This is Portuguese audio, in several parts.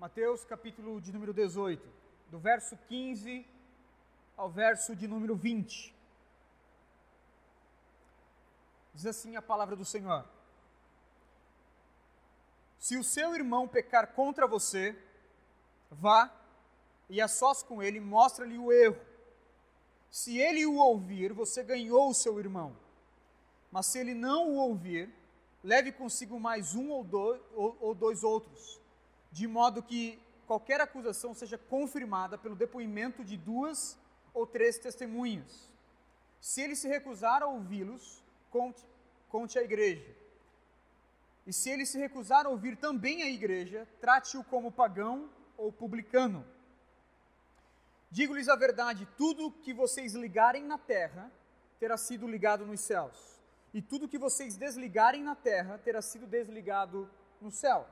Mateus capítulo de número 18, do verso 15 ao verso de número 20. Diz assim a palavra do Senhor: Se o seu irmão pecar contra você, vá e a sós com ele, mostra-lhe o erro. Se ele o ouvir, você ganhou o seu irmão. Mas se ele não o ouvir, leve consigo mais um ou dois, ou, ou dois outros, de modo que qualquer acusação seja confirmada pelo depoimento de duas ou três testemunhas. Se ele se recusar a ouvi-los, conte, conte à igreja. E se ele se recusar a ouvir também a igreja, trate-o como pagão ou publicano. Digo-lhes a verdade: tudo que vocês ligarem na terra terá sido ligado nos céus, e tudo que vocês desligarem na terra terá sido desligado no céu.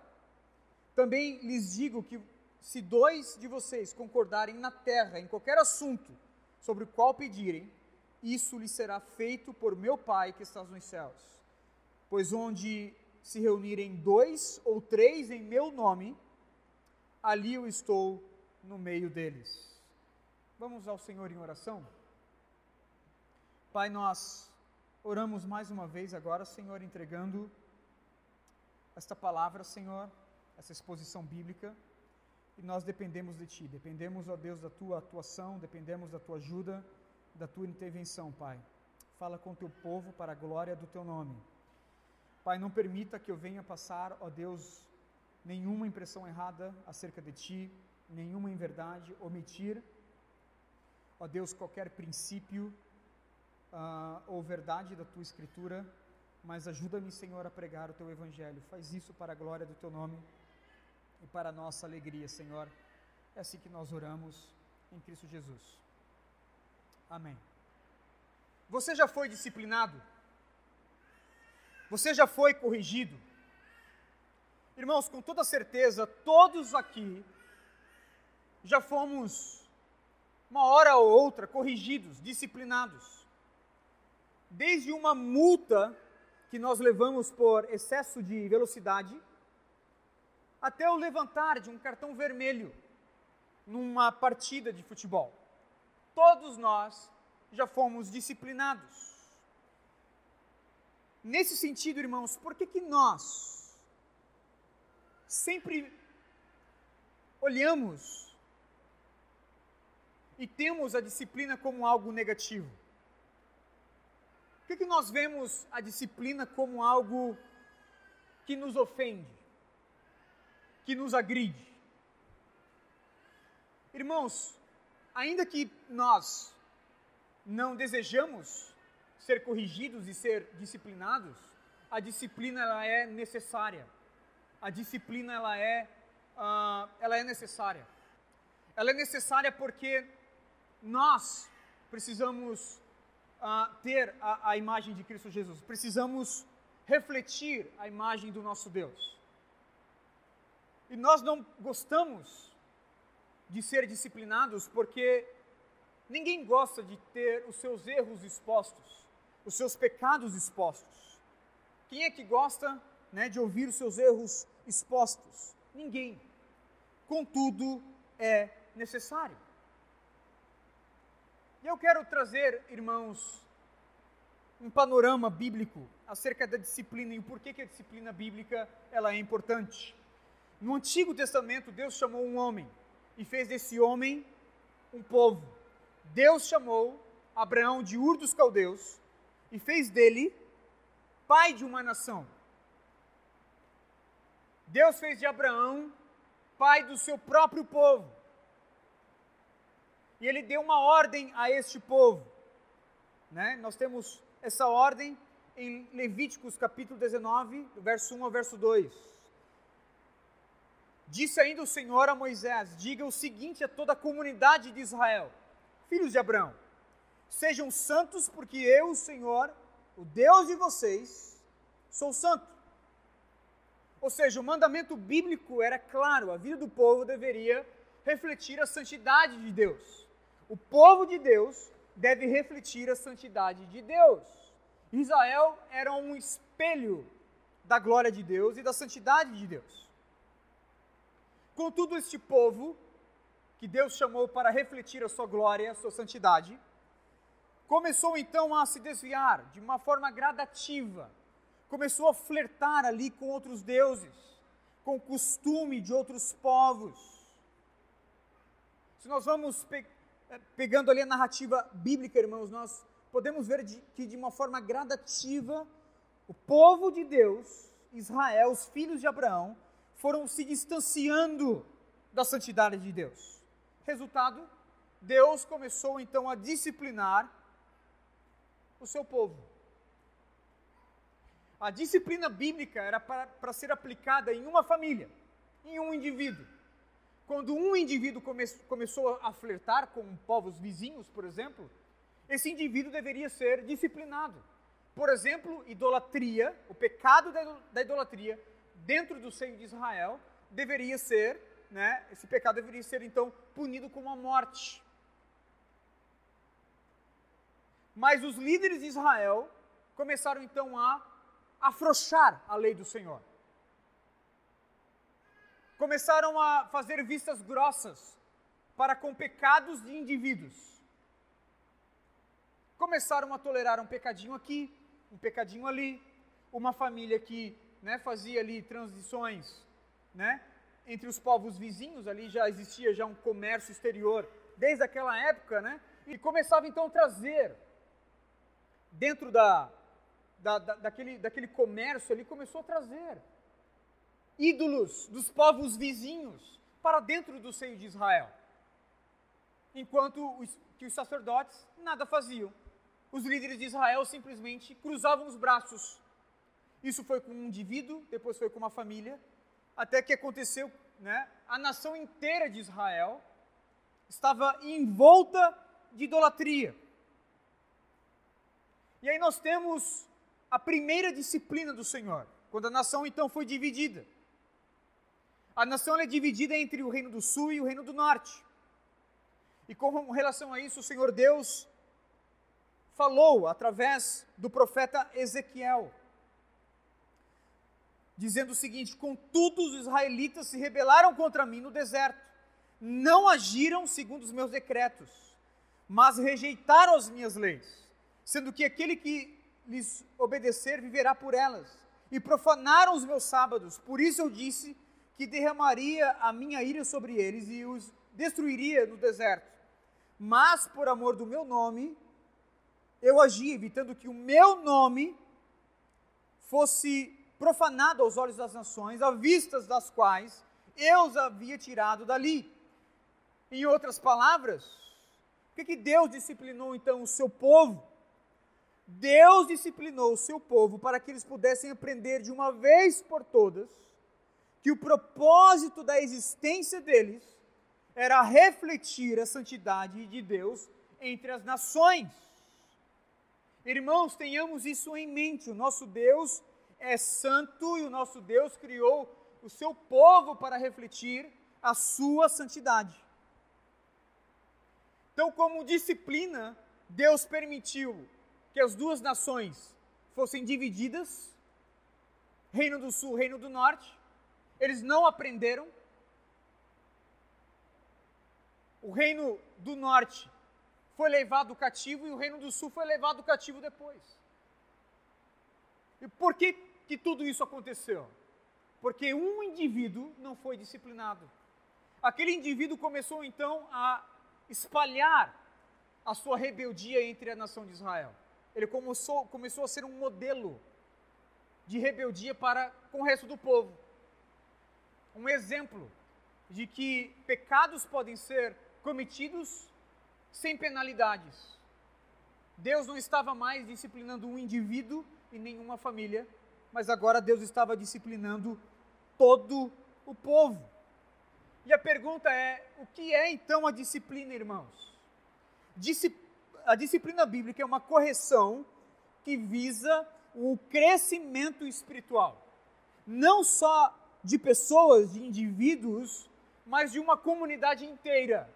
Também lhes digo que se dois de vocês concordarem na terra em qualquer assunto sobre o qual pedirem, isso lhes será feito por meu Pai que está nos céus. Pois onde se reunirem dois ou três em meu nome, ali eu estou no meio deles. Vamos ao Senhor em oração? Pai, nós oramos mais uma vez agora, Senhor, entregando esta palavra, Senhor, essa exposição bíblica, e nós dependemos de Ti, dependemos, ó Deus, da Tua atuação, dependemos da Tua ajuda, da Tua intervenção, Pai. Fala com o Teu povo para a glória do Teu nome. Pai, não permita que eu venha passar, ó Deus, nenhuma impressão errada acerca de Ti, nenhuma inverdade, omitir ó Deus, qualquer princípio uh, ou verdade da tua escritura, mas ajuda-me, Senhor, a pregar o teu evangelho. Faz isso para a glória do teu nome e para a nossa alegria, Senhor. É assim que nós oramos em Cristo Jesus. Amém. Você já foi disciplinado? Você já foi corrigido? Irmãos, com toda certeza, todos aqui já fomos uma hora ou outra, corrigidos, disciplinados. Desde uma multa que nós levamos por excesso de velocidade, até o levantar de um cartão vermelho numa partida de futebol. Todos nós já fomos disciplinados. Nesse sentido, irmãos, por que, que nós sempre olhamos e temos a disciplina como algo negativo? Por que, que nós vemos a disciplina como algo que nos ofende, que nos agride? Irmãos, ainda que nós não desejamos ser corrigidos e ser disciplinados, a disciplina ela é necessária. A disciplina ela é, uh, ela é necessária. Ela é necessária porque nós precisamos uh, ter a, a imagem de Cristo Jesus, precisamos refletir a imagem do nosso Deus. E nós não gostamos de ser disciplinados porque ninguém gosta de ter os seus erros expostos, os seus pecados expostos. Quem é que gosta né, de ouvir os seus erros expostos? Ninguém. Contudo, é necessário. E eu quero trazer, irmãos, um panorama bíblico acerca da disciplina e o porquê que a disciplina bíblica ela é importante. No Antigo Testamento, Deus chamou um homem e fez desse homem um povo. Deus chamou Abraão de Ur dos Caldeus e fez dele pai de uma nação. Deus fez de Abraão pai do seu próprio povo e ele deu uma ordem a este povo. Né? Nós temos essa ordem em Levíticos capítulo 19, verso 1 ao verso 2. Disse ainda o Senhor a Moisés: Diga o seguinte a toda a comunidade de Israel, filhos de Abraão: Sejam santos, porque eu, o Senhor, o Deus de vocês, sou santo. Ou seja, o mandamento bíblico era claro, a vida do povo deveria refletir a santidade de Deus. O povo de Deus deve refletir a santidade de Deus. Israel era um espelho da glória de Deus e da santidade de Deus. Contudo, este povo, que Deus chamou para refletir a sua glória, a sua santidade, começou então a se desviar de uma forma gradativa, começou a flertar ali com outros deuses, com o costume de outros povos. Se nós vamos pe eh, pegando ali a narrativa bíblica, irmãos, nós podemos ver de, que de uma forma gradativa o povo de Deus, Israel, os filhos de Abraão, foram se distanciando da santidade de Deus. Resultado, Deus começou então a disciplinar o seu povo. A disciplina bíblica era para, para ser aplicada em uma família, em um indivíduo. Quando um indivíduo come, começou a flertar com povos vizinhos, por exemplo, esse indivíduo deveria ser disciplinado. Por exemplo, idolatria, o pecado da idolatria dentro do seio de Israel deveria ser, né, esse pecado deveria ser então punido com a morte. Mas os líderes de Israel começaram então a afrouxar a lei do Senhor. Começaram a fazer vistas grossas para com pecados de indivíduos. Começaram a tolerar um pecadinho aqui, um pecadinho ali, uma família que né, fazia ali transições, né, entre os povos vizinhos, ali já existia já um comércio exterior desde aquela época, né, e começava então a trazer dentro da, da, da, daquele, daquele comércio ali, começou a trazer ídolos dos povos vizinhos para dentro do seio de Israel. Enquanto os, que os sacerdotes nada faziam. Os líderes de Israel simplesmente cruzavam os braços. Isso foi com um indivíduo, depois foi com uma família, até que aconteceu, né, a nação inteira de Israel estava envolta de idolatria. E aí nós temos a primeira disciplina do Senhor, quando a nação então foi dividida. A nação é dividida entre o reino do sul e o reino do norte. E com relação a isso, o Senhor Deus falou através do profeta Ezequiel, dizendo o seguinte: Contudo, os israelitas se rebelaram contra mim no deserto, não agiram segundo os meus decretos, mas rejeitaram as minhas leis sendo que aquele que lhes obedecer viverá por elas. E profanaram os meus sábados, por isso eu disse que derramaria a minha ira sobre eles e os destruiria no deserto. Mas por amor do meu nome, eu agi, evitando que o meu nome fosse profanado aos olhos das nações, à vistas das quais eu os havia tirado dali. Em outras palavras, por que, que Deus disciplinou então o seu povo? Deus disciplinou o seu povo para que eles pudessem aprender de uma vez por todas que o propósito da existência deles era refletir a santidade de Deus entre as nações. Irmãos, tenhamos isso em mente. O nosso Deus é santo e o nosso Deus criou o seu povo para refletir a sua santidade. Então, como disciplina, Deus permitiu que as duas nações fossem divididas, Reino do Sul, Reino do Norte. Eles não aprenderam. O Reino do Norte foi levado cativo e o Reino do Sul foi levado cativo depois. E por que, que tudo isso aconteceu? Porque um indivíduo não foi disciplinado. Aquele indivíduo começou então a espalhar a sua rebeldia entre a nação de Israel ele começou, começou a ser um modelo de rebeldia para com o resto do povo. Um exemplo de que pecados podem ser cometidos sem penalidades. Deus não estava mais disciplinando um indivíduo e nenhuma família, mas agora Deus estava disciplinando todo o povo. E a pergunta é: o que é então a disciplina, irmãos? A disciplina bíblica é uma correção que visa o crescimento espiritual, não só de pessoas, de indivíduos, mas de uma comunidade inteira.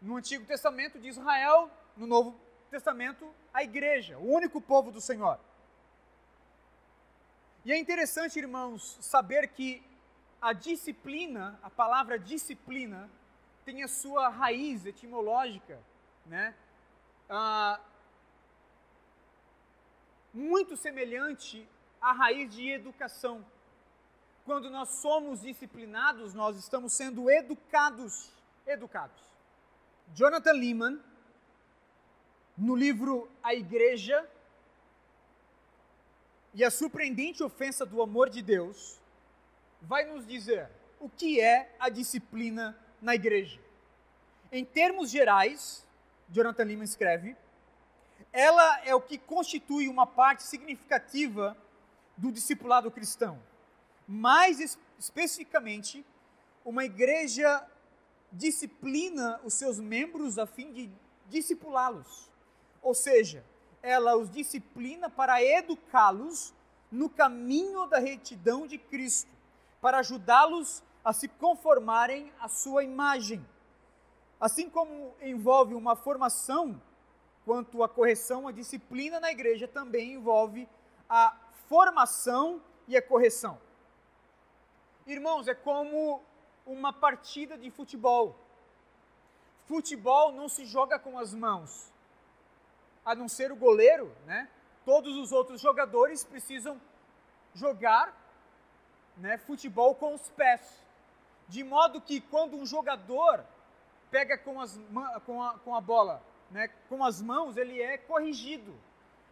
No Antigo Testamento de Israel, no Novo Testamento, a igreja, o único povo do Senhor. E é interessante, irmãos, saber que a disciplina, a palavra disciplina, tem a sua raiz etimológica, né? Ah, muito semelhante à raiz de educação. Quando nós somos disciplinados, nós estamos sendo educados, educados. Jonathan Lehman, no livro A Igreja e a surpreendente ofensa do amor de Deus, vai nos dizer o que é a disciplina na igreja. Em termos gerais, Jonathan Lehman escreve, ela é o que constitui uma parte significativa do discipulado cristão. Mais especificamente, uma igreja disciplina os seus membros a fim de discipulá-los. Ou seja, ela os disciplina para educá-los no caminho da retidão de Cristo, para ajudá-los a se conformarem à sua imagem. Assim como envolve uma formação quanto à correção, a disciplina na igreja também envolve a formação e a correção. Irmãos, é como uma partida de futebol. Futebol não se joga com as mãos, a não ser o goleiro, né? Todos os outros jogadores precisam jogar né, futebol com os pés. De modo que quando um jogador pega com, as, com, a, com a bola né, com as mãos, ele é corrigido,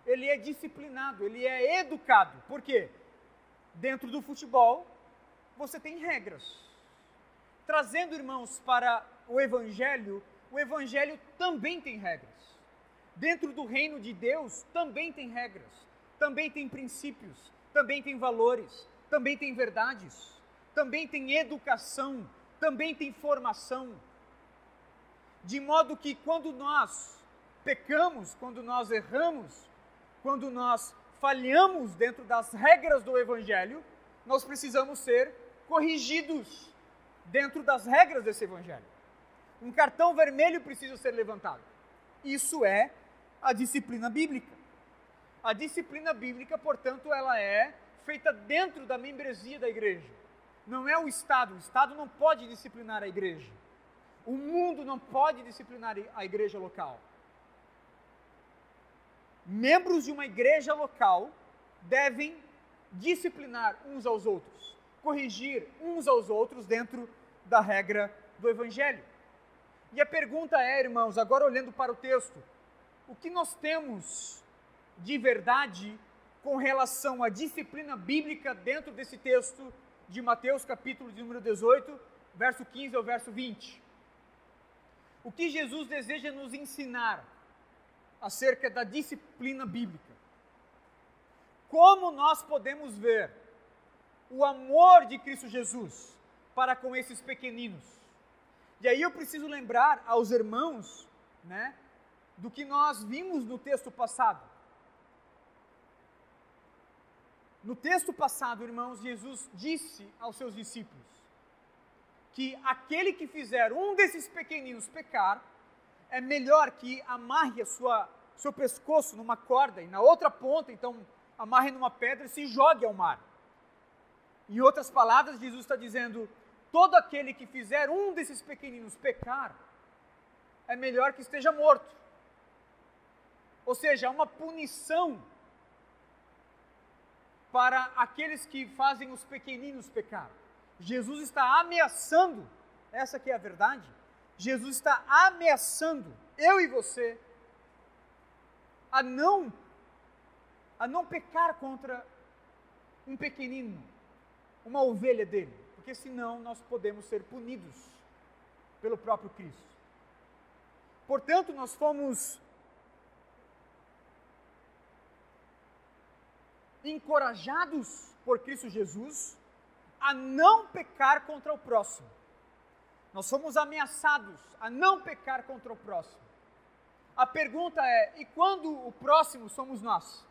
ele é disciplinado, ele é educado. Por quê? Dentro do futebol, você tem regras. Trazendo, irmãos, para o Evangelho, o Evangelho também tem regras. Dentro do reino de Deus também tem regras, também tem princípios, também tem valores, também tem verdades, também tem educação, também tem formação de modo que quando nós pecamos, quando nós erramos, quando nós falhamos dentro das regras do Evangelho, nós precisamos ser corrigidos dentro das regras desse Evangelho. Um cartão vermelho precisa ser levantado. Isso é a disciplina bíblica. A disciplina bíblica, portanto, ela é feita dentro da membresia da igreja. Não é o Estado. O Estado não pode disciplinar a igreja. O mundo não pode disciplinar a igreja local. Membros de uma igreja local devem disciplinar uns aos outros, corrigir uns aos outros dentro da regra do Evangelho. E a pergunta é, irmãos, agora olhando para o texto, o que nós temos de verdade com relação à disciplina bíblica dentro desse texto de Mateus, capítulo de número 18, verso 15 ao verso 20? O que Jesus deseja nos ensinar acerca da disciplina bíblica? Como nós podemos ver o amor de Cristo Jesus para com esses pequeninos? E aí eu preciso lembrar aos irmãos, né, do que nós vimos no texto passado. No texto passado, irmãos, Jesus disse aos seus discípulos: que aquele que fizer um desses pequeninos pecar, é melhor que amarre a sua, seu pescoço numa corda e na outra ponta, então, amarre numa pedra e se jogue ao mar. Em outras palavras, Jesus está dizendo: todo aquele que fizer um desses pequeninos pecar, é melhor que esteja morto. Ou seja, uma punição para aqueles que fazem os pequeninos pecar. Jesus está ameaçando, essa que é a verdade. Jesus está ameaçando eu e você a não a não pecar contra um pequenino, uma ovelha dele, porque senão nós podemos ser punidos pelo próprio Cristo. Portanto, nós fomos encorajados por Cristo Jesus a não pecar contra o próximo. Nós somos ameaçados a não pecar contra o próximo. A pergunta é: e quando o próximo somos nós?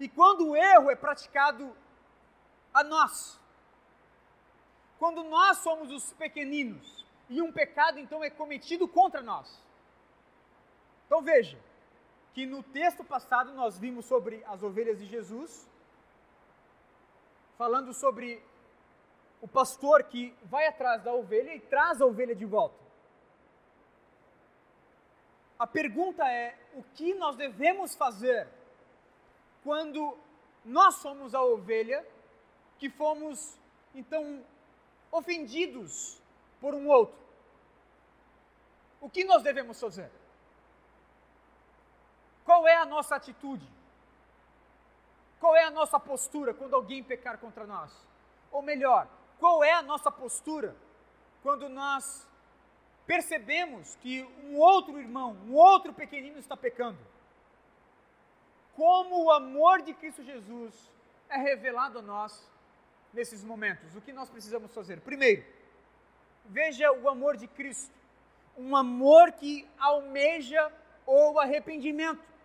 E quando o erro é praticado a nós? Quando nós somos os pequeninos e um pecado então é cometido contra nós? Então veja que no texto passado nós vimos sobre as ovelhas de Jesus falando sobre o pastor que vai atrás da ovelha e traz a ovelha de volta. A pergunta é: o que nós devemos fazer quando nós somos a ovelha que fomos então ofendidos por um outro? O que nós devemos fazer? Qual é a nossa atitude? Qual é a nossa postura quando alguém pecar contra nós? Ou melhor, qual é a nossa postura quando nós percebemos que um outro irmão, um outro pequenino está pecando? Como o amor de Cristo Jesus é revelado a nós nesses momentos? O que nós precisamos fazer? Primeiro, veja o amor de Cristo, um amor que almeja o arrependimento.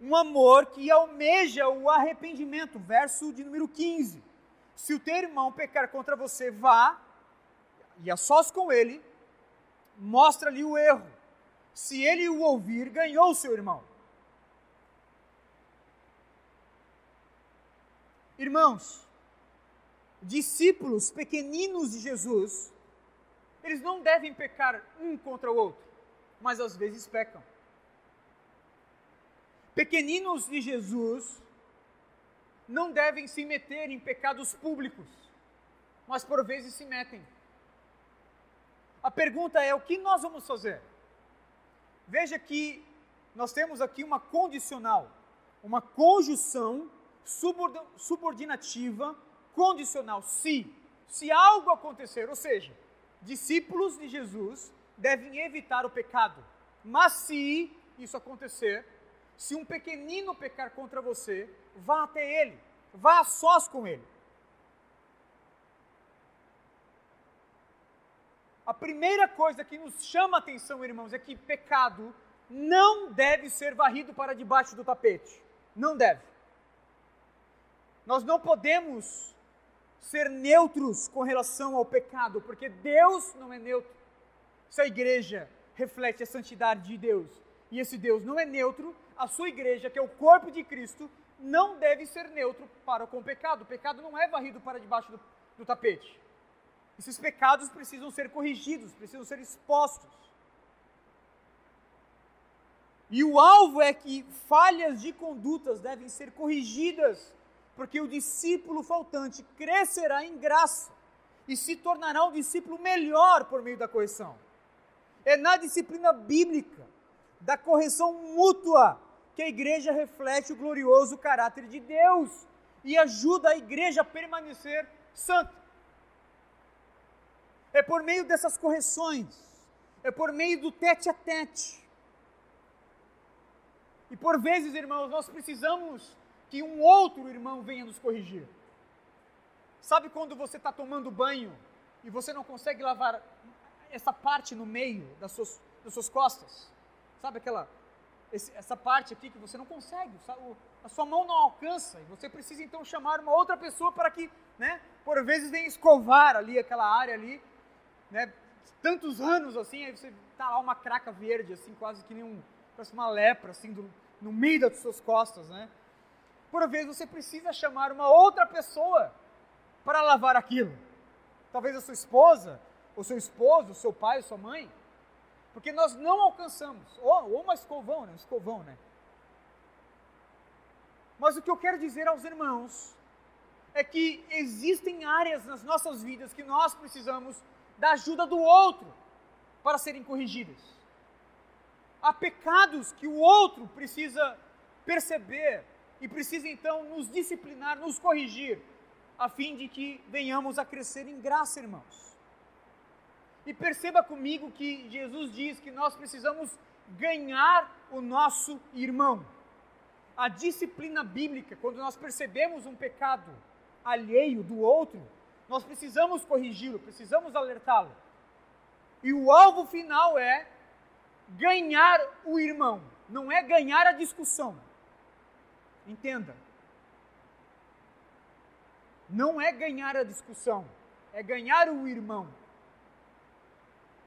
Um amor que almeja o arrependimento, verso de número 15. Se o teu irmão pecar contra você, vá e a sós com ele, mostra-lhe o erro. Se ele o ouvir, ganhou o seu irmão. Irmãos, discípulos pequeninos de Jesus, eles não devem pecar um contra o outro, mas às vezes pecam. Pequeninos de Jesus não devem se meter em pecados públicos, mas por vezes se metem. A pergunta é: o que nós vamos fazer? Veja que nós temos aqui uma condicional, uma conjunção subordinativa condicional. Se, se algo acontecer, ou seja, discípulos de Jesus devem evitar o pecado. Mas se isso acontecer, se um pequenino pecar contra você, vá até ele, vá a sós com ele. A primeira coisa que nos chama a atenção, irmãos, é que pecado não deve ser varrido para debaixo do tapete. Não deve. Nós não podemos ser neutros com relação ao pecado, porque Deus não é neutro. Se a igreja reflete a santidade de Deus e esse Deus não é neutro, a sua igreja, que é o corpo de Cristo, não deve ser neutro para com o pecado. O pecado não é varrido para debaixo do, do tapete. Esses pecados precisam ser corrigidos, precisam ser expostos. E o alvo é que falhas de condutas devem ser corrigidas, porque o discípulo faltante crescerá em graça e se tornará um discípulo melhor por meio da correção. É na disciplina bíblica da correção mútua que a igreja reflete o glorioso caráter de Deus e ajuda a igreja a permanecer santa. É por meio dessas correções, é por meio do tete a tete. E por vezes, irmãos, nós precisamos que um outro irmão venha nos corrigir. Sabe quando você está tomando banho e você não consegue lavar essa parte no meio das suas, das suas costas? Sabe aquela esse, essa parte aqui que você não consegue, a sua mão não alcança, e você precisa então chamar uma outra pessoa para que, né, por vezes venha escovar ali aquela área ali, né, tantos anos assim, aí você tá lá uma craca verde, assim, quase que nem um, parece uma lepra, assim, do, no meio das suas costas, né, por vezes você precisa chamar uma outra pessoa para lavar aquilo, talvez a sua esposa, ou seu esposo, o seu pai, ou sua mãe, porque nós não alcançamos, ou, ou uma escovão, né? Um escovão, né? Mas o que eu quero dizer aos irmãos é que existem áreas nas nossas vidas que nós precisamos da ajuda do outro para serem corrigidas. Há pecados que o outro precisa perceber e precisa então nos disciplinar, nos corrigir, a fim de que venhamos a crescer em graça, irmãos. E perceba comigo que Jesus diz que nós precisamos ganhar o nosso irmão. A disciplina bíblica, quando nós percebemos um pecado alheio do outro, nós precisamos corrigi-lo, precisamos alertá-lo. E o alvo final é ganhar o irmão, não é ganhar a discussão. Entenda. Não é ganhar a discussão, é ganhar o irmão.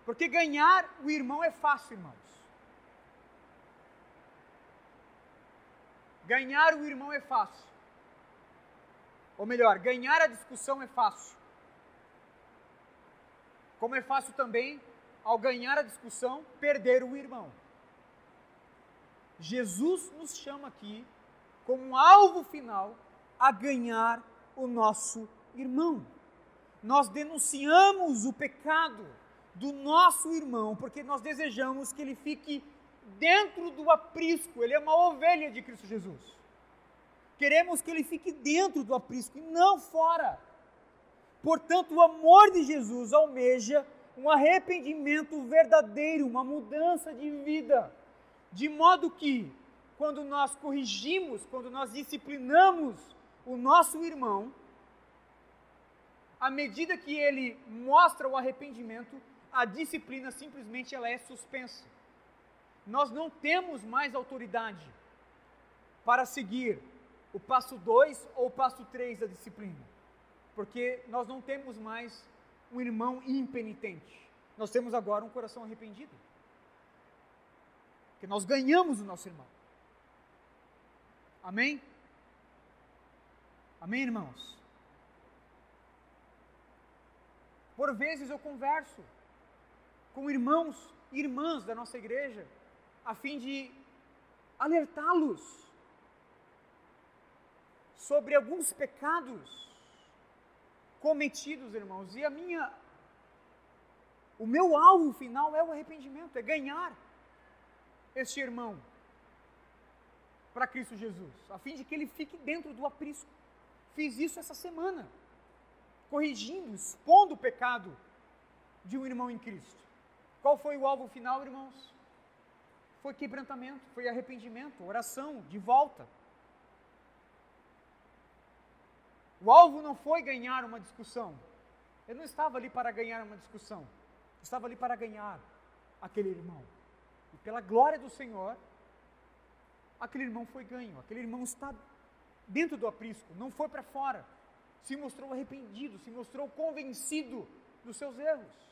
Porque ganhar o irmão é fácil, irmãos. Ganhar o irmão é fácil. Ou melhor, ganhar a discussão é fácil. Como é fácil também, ao ganhar a discussão, perder o irmão. Jesus nos chama aqui como alvo final a ganhar o nosso irmão. Nós denunciamos o pecado do nosso irmão porque nós desejamos que ele fique dentro do aprisco, ele é uma ovelha de Cristo Jesus. Queremos que ele fique dentro do aprisco e não fora. Portanto, o amor de Jesus almeja um arrependimento verdadeiro, uma mudança de vida, de modo que, quando nós corrigimos, quando nós disciplinamos o nosso irmão, à medida que ele mostra o arrependimento, a disciplina simplesmente ela é suspensa. Nós não temos mais autoridade para seguir o passo 2 ou o passo 3 da disciplina, porque nós não temos mais um irmão impenitente. Nós temos agora um coração arrependido. Porque nós ganhamos o nosso irmão. Amém? Amém, irmãos? Por vezes eu converso com irmãos e irmãs da nossa igreja, a fim de alertá-los sobre alguns pecados cometidos, irmãos. E a minha o meu alvo final é o arrependimento, é ganhar este irmão para Cristo Jesus, a fim de que ele fique dentro do aprisco. Fiz isso essa semana, corrigindo, expondo o pecado de um irmão em Cristo. Qual foi o alvo final, irmãos? Foi quebrantamento, foi arrependimento, oração, de volta. O alvo não foi ganhar uma discussão. Eu não estava ali para ganhar uma discussão. Eu estava ali para ganhar aquele irmão. E pela glória do Senhor, aquele irmão foi ganho. Aquele irmão está dentro do aprisco, não foi para fora. Se mostrou arrependido, se mostrou convencido dos seus erros.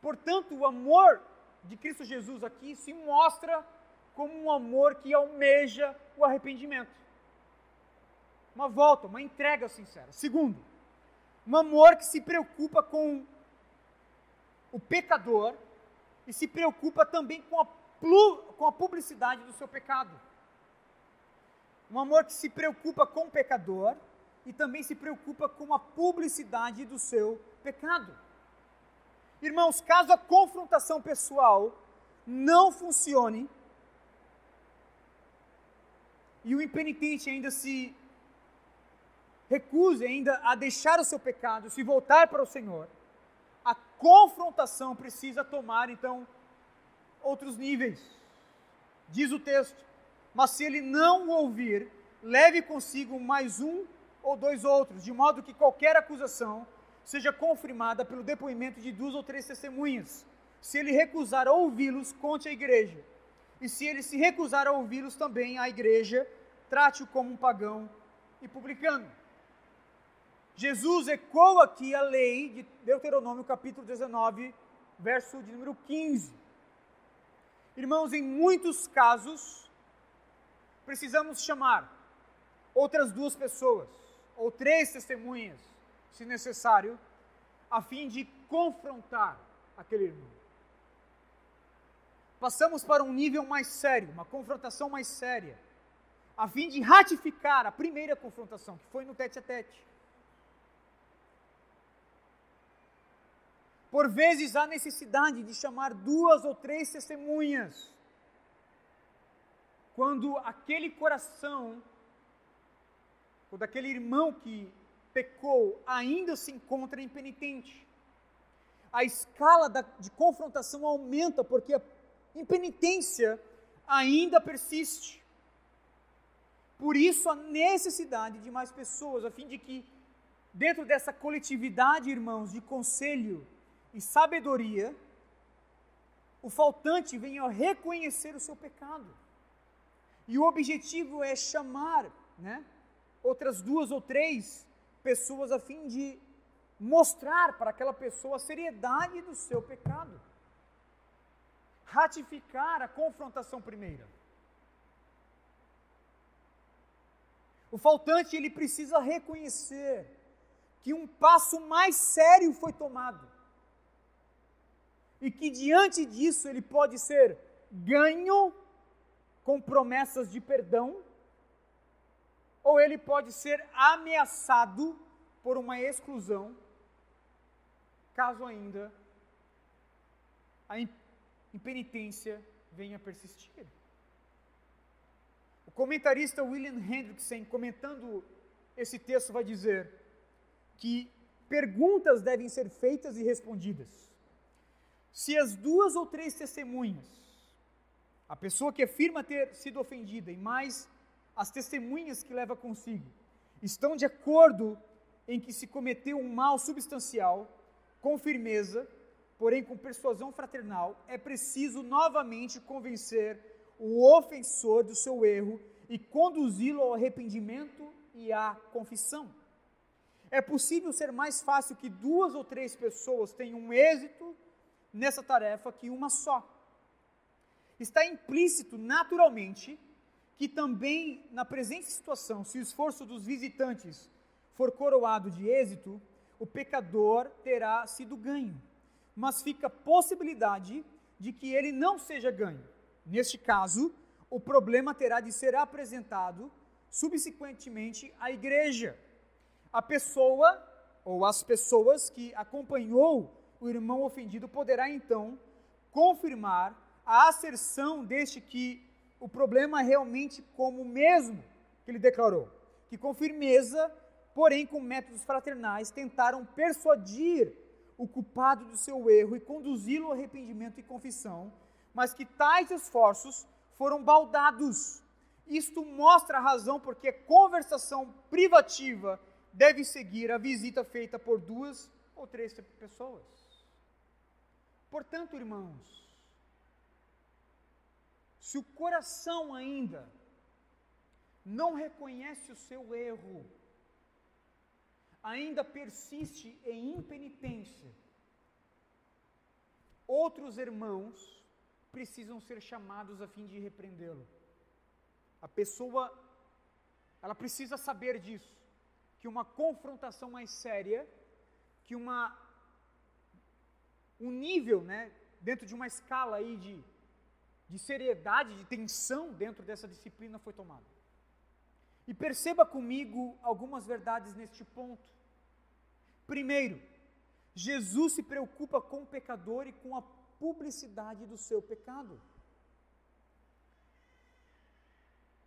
Portanto, o amor de Cristo Jesus aqui se mostra como um amor que almeja o arrependimento. Uma volta, uma entrega sincera. Segundo, um amor que se preocupa com o pecador e se preocupa também com a, com a publicidade do seu pecado. Um amor que se preocupa com o pecador e também se preocupa com a publicidade do seu pecado. Irmãos, caso a confrontação pessoal não funcione e o impenitente ainda se recuse ainda a deixar o seu pecado, se voltar para o Senhor, a confrontação precisa tomar então outros níveis. Diz o texto: Mas se ele não o ouvir, leve consigo mais um ou dois outros, de modo que qualquer acusação seja confirmada pelo depoimento de duas ou três testemunhas. Se ele recusar ouvi-los, conte à igreja. E se ele se recusar a ouvi-los também, a igreja trate-o como um pagão e publicano. Jesus ecoa aqui a lei de Deuteronômio capítulo 19, verso de número 15. Irmãos, em muitos casos, precisamos chamar outras duas pessoas, ou três testemunhas, se necessário, a fim de confrontar aquele irmão. Passamos para um nível mais sério, uma confrontação mais séria, a fim de ratificar a primeira confrontação, que foi no tete a tete. Por vezes há necessidade de chamar duas ou três testemunhas. Quando aquele coração, quando aquele irmão que pecou ainda se encontra impenitente. A escala da, de confrontação aumenta porque a impenitência ainda persiste. Por isso a necessidade de mais pessoas, a fim de que, dentro dessa coletividade, irmãos, de conselho, e sabedoria, o faltante venha reconhecer o seu pecado. E o objetivo é chamar né, outras duas ou três pessoas a fim de mostrar para aquela pessoa a seriedade do seu pecado. Ratificar a confrontação primeira. O faltante ele precisa reconhecer que um passo mais sério foi tomado. E que diante disso ele pode ser ganho com promessas de perdão, ou ele pode ser ameaçado por uma exclusão, caso ainda a impenitência venha persistir. O comentarista William Hendrickson, comentando esse texto, vai dizer que perguntas devem ser feitas e respondidas. Se as duas ou três testemunhas, a pessoa que afirma ter sido ofendida e mais as testemunhas que leva consigo, estão de acordo em que se cometeu um mal substancial, com firmeza, porém com persuasão fraternal, é preciso novamente convencer o ofensor do seu erro e conduzi-lo ao arrependimento e à confissão. É possível ser mais fácil que duas ou três pessoas tenham um êxito nessa tarefa que uma só. Está implícito, naturalmente, que também na presente situação, se o esforço dos visitantes for coroado de êxito, o pecador terá sido ganho mas fica a possibilidade de que ele não seja ganho. Neste caso, o problema terá de ser apresentado subsequentemente à igreja. A pessoa ou as pessoas que acompanhou o irmão ofendido poderá então confirmar a asserção deste que o problema é realmente como o mesmo que ele declarou, que com firmeza, porém com métodos fraternais, tentaram persuadir o culpado do seu erro e conduzi-lo ao arrependimento e confissão, mas que tais esforços foram baldados. Isto mostra a razão porque a conversação privativa deve seguir a visita feita por duas ou três pessoas. Portanto, irmãos, se o coração ainda não reconhece o seu erro, ainda persiste em impenitência, outros irmãos precisam ser chamados a fim de repreendê-lo. A pessoa, ela precisa saber disso, que uma confrontação mais séria, que uma um nível, né, dentro de uma escala aí de, de seriedade, de tensão dentro dessa disciplina foi tomado. E perceba comigo algumas verdades neste ponto. Primeiro, Jesus se preocupa com o pecador e com a publicidade do seu pecado.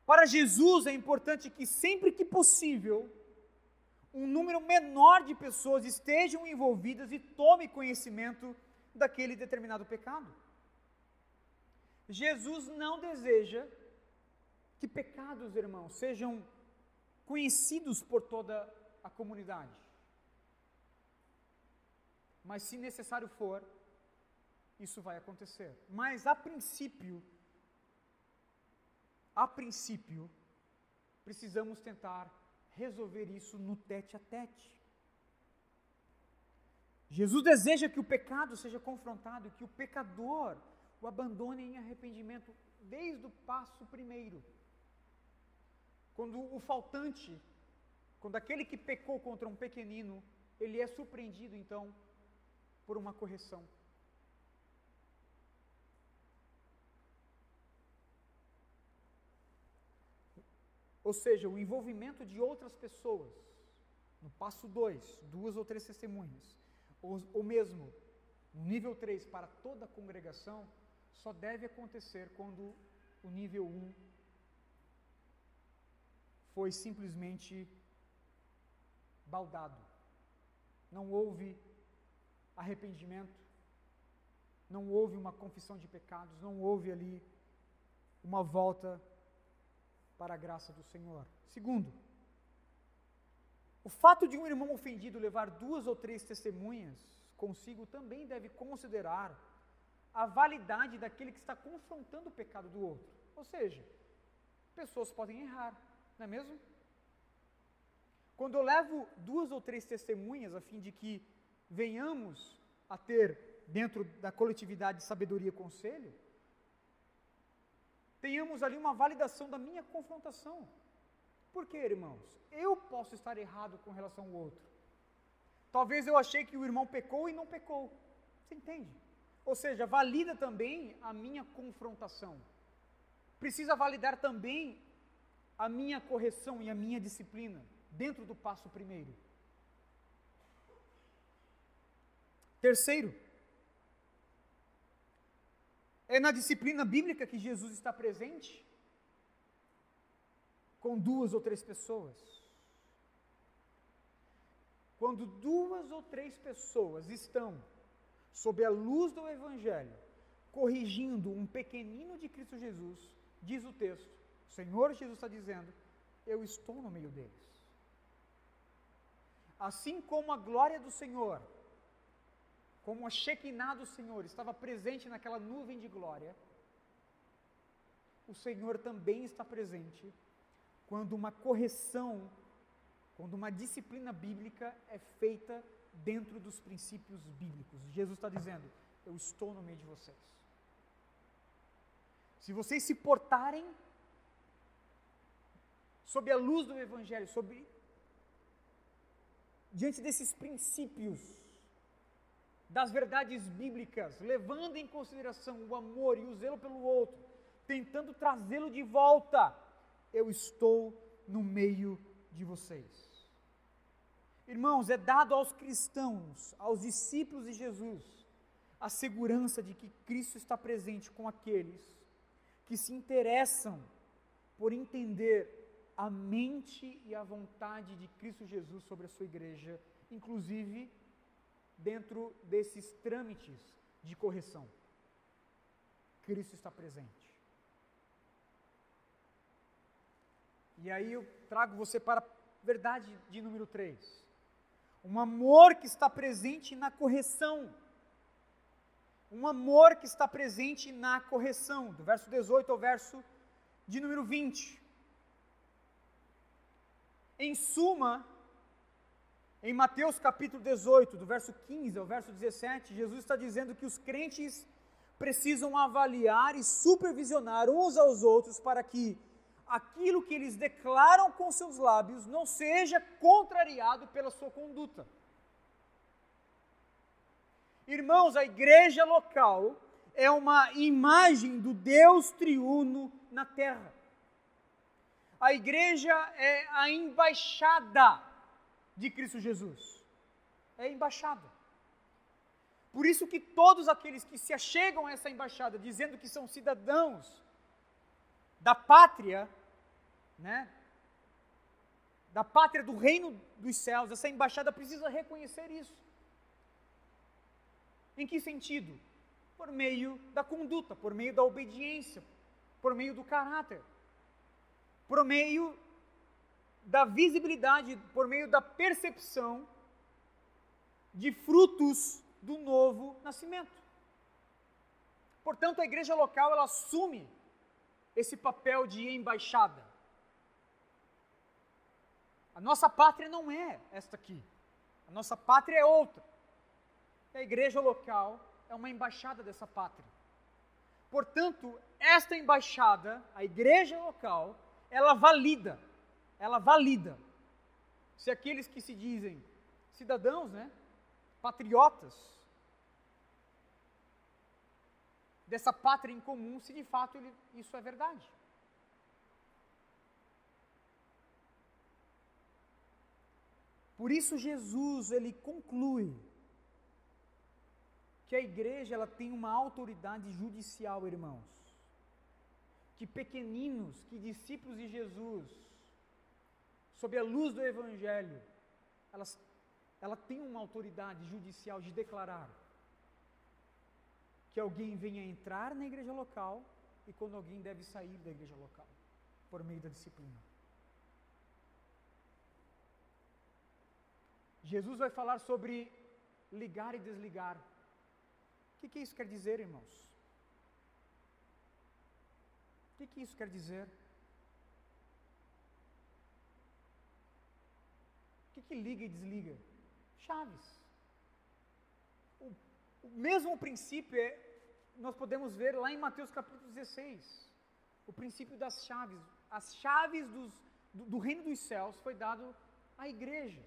Para Jesus é importante que sempre que possível, um número menor de pessoas estejam envolvidas e tome conhecimento daquele determinado pecado. Jesus não deseja que pecados, irmãos, sejam conhecidos por toda a comunidade. Mas se necessário for, isso vai acontecer. Mas a princípio, a princípio, precisamos tentar resolver isso no tete a tete. Jesus deseja que o pecado seja confrontado que o pecador o abandone em arrependimento desde o passo primeiro. Quando o faltante, quando aquele que pecou contra um pequenino, ele é surpreendido então por uma correção. Ou seja, o envolvimento de outras pessoas. No passo 2, duas ou três testemunhas. Ou, ou mesmo, no nível 3, para toda a congregação, só deve acontecer quando o nível 1 um foi simplesmente baldado. Não houve arrependimento, não houve uma confissão de pecados, não houve ali uma volta para a graça do Senhor. Segundo, o fato de um irmão ofendido levar duas ou três testemunhas consigo também deve considerar a validade daquele que está confrontando o pecado do outro. Ou seja, pessoas podem errar, não é mesmo? Quando eu levo duas ou três testemunhas a fim de que venhamos a ter dentro da coletividade de sabedoria e conselho, tenhamos ali uma validação da minha confrontação. Por que, irmãos? Eu posso estar errado com relação ao outro. Talvez eu achei que o irmão pecou e não pecou. Você entende? Ou seja, valida também a minha confrontação. Precisa validar também a minha correção e a minha disciplina dentro do passo primeiro. Terceiro, é na disciplina bíblica que Jesus está presente com duas ou três pessoas. Quando duas ou três pessoas estão sob a luz do Evangelho, corrigindo um pequenino de Cristo Jesus, diz o texto, o Senhor Jesus está dizendo: Eu estou no meio deles. Assim como a glória do Senhor, como a Shekinah do Senhor estava presente naquela nuvem de glória, o Senhor também está presente quando uma correção, quando uma disciplina bíblica é feita dentro dos princípios bíblicos. Jesus está dizendo: Eu estou no meio de vocês. Se vocês se portarem sob a luz do Evangelho, sob, diante desses princípios, das verdades bíblicas, levando em consideração o amor e o zelo pelo outro, tentando trazê-lo de volta, eu estou no meio de vocês. Irmãos, é dado aos cristãos, aos discípulos de Jesus, a segurança de que Cristo está presente com aqueles que se interessam por entender a mente e a vontade de Cristo Jesus sobre a sua igreja, inclusive dentro desses trâmites de correção. Cristo está presente. E aí eu trago você para a verdade de número 3. Um amor que está presente na correção. Um amor que está presente na correção, do verso 18 ao verso de número 20. Em suma, em Mateus capítulo 18, do verso 15 ao verso 17, Jesus está dizendo que os crentes precisam avaliar e supervisionar uns aos outros para que aquilo que eles declaram com seus lábios não seja contrariado pela sua conduta. Irmãos, a igreja local é uma imagem do Deus triuno na terra. A igreja é a embaixada de Cristo Jesus. É a embaixada. Por isso que todos aqueles que se achegam a essa embaixada dizendo que são cidadãos da pátria né, da pátria do reino dos céus, essa embaixada precisa reconhecer isso. Em que sentido? Por meio da conduta, por meio da obediência, por meio do caráter, por meio da visibilidade, por meio da percepção de frutos do novo nascimento. Portanto, a igreja local ela assume esse papel de embaixada. A nossa pátria não é esta aqui. A nossa pátria é outra. E a igreja local é uma embaixada dessa pátria. Portanto, esta embaixada, a igreja local, ela valida, ela valida se aqueles que se dizem cidadãos, né, patriotas dessa pátria em comum, se de fato ele, isso é verdade. Por isso Jesus, ele conclui que a igreja ela tem uma autoridade judicial, irmãos. Que pequeninos, que discípulos de Jesus, sob a luz do evangelho, elas ela tem uma autoridade judicial de declarar que alguém venha entrar na igreja local e quando alguém deve sair da igreja local, por meio da disciplina. Jesus vai falar sobre ligar e desligar. O que, que isso quer dizer, irmãos? O que, que isso quer dizer? O que, que liga e desliga? Chaves. O, o mesmo princípio é, nós podemos ver lá em Mateus capítulo 16. O princípio das chaves. As chaves dos, do, do reino dos céus foi dado à igreja.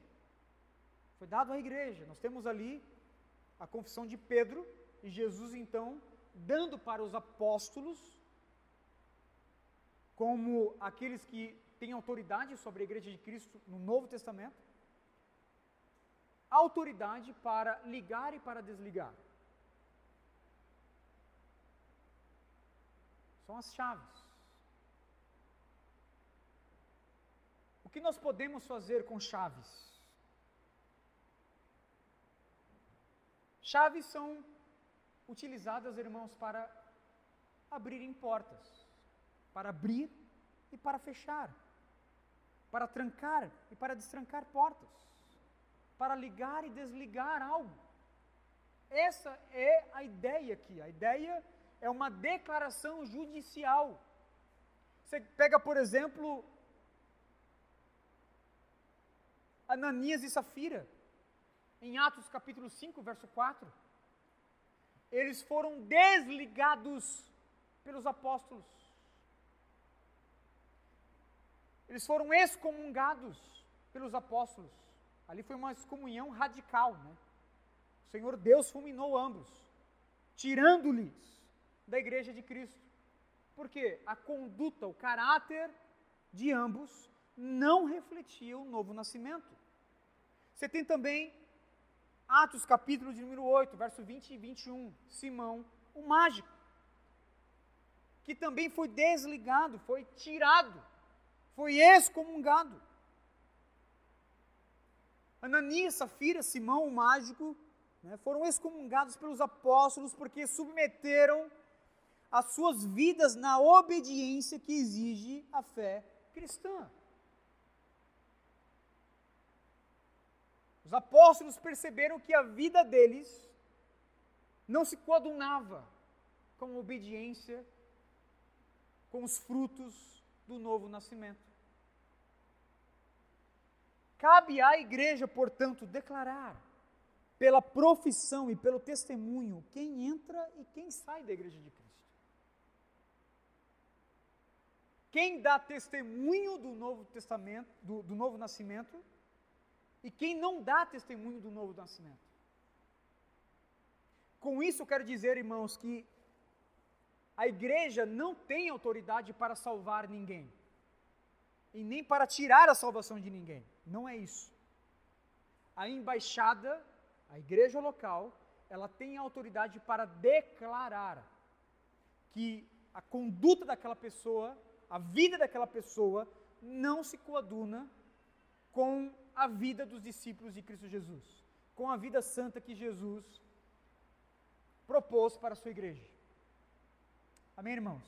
Foi dado à igreja. Nós temos ali a confissão de Pedro e Jesus então dando para os apóstolos como aqueles que têm autoridade sobre a igreja de Cristo no Novo Testamento, autoridade para ligar e para desligar. São as chaves. O que nós podemos fazer com chaves? Chaves são utilizadas, irmãos, para abrirem portas, para abrir e para fechar, para trancar e para destrancar portas, para ligar e desligar algo. Essa é a ideia aqui. A ideia é uma declaração judicial. Você pega, por exemplo, Ananias e Safira, em Atos capítulo 5, verso 4 eles foram desligados pelos apóstolos. Eles foram excomungados pelos apóstolos. Ali foi uma excomunhão radical, né? O Senhor Deus fulminou ambos, tirando-lhes da igreja de Cristo. Porque a conduta, o caráter de ambos não refletia o novo nascimento. Você tem também Atos capítulo de número 8, verso 20 e 21, Simão, o mágico, que também foi desligado, foi tirado, foi excomungado. Ananias, Safira, Simão, o mágico, né, foram excomungados pelos apóstolos porque submeteram as suas vidas na obediência que exige a fé cristã. Os apóstolos perceberam que a vida deles não se coadunava com obediência, com os frutos do novo nascimento. Cabe à igreja, portanto, declarar pela profissão e pelo testemunho quem entra e quem sai da igreja de Cristo. Quem dá testemunho do Novo Testamento, do, do novo nascimento, e quem não dá testemunho do novo nascimento. Com isso, eu quero dizer, irmãos, que a igreja não tem autoridade para salvar ninguém, e nem para tirar a salvação de ninguém. Não é isso. A embaixada, a igreja local, ela tem autoridade para declarar que a conduta daquela pessoa, a vida daquela pessoa, não se coaduna com a vida dos discípulos de Cristo Jesus, com a vida santa que Jesus propôs para a sua igreja. Amém, irmãos?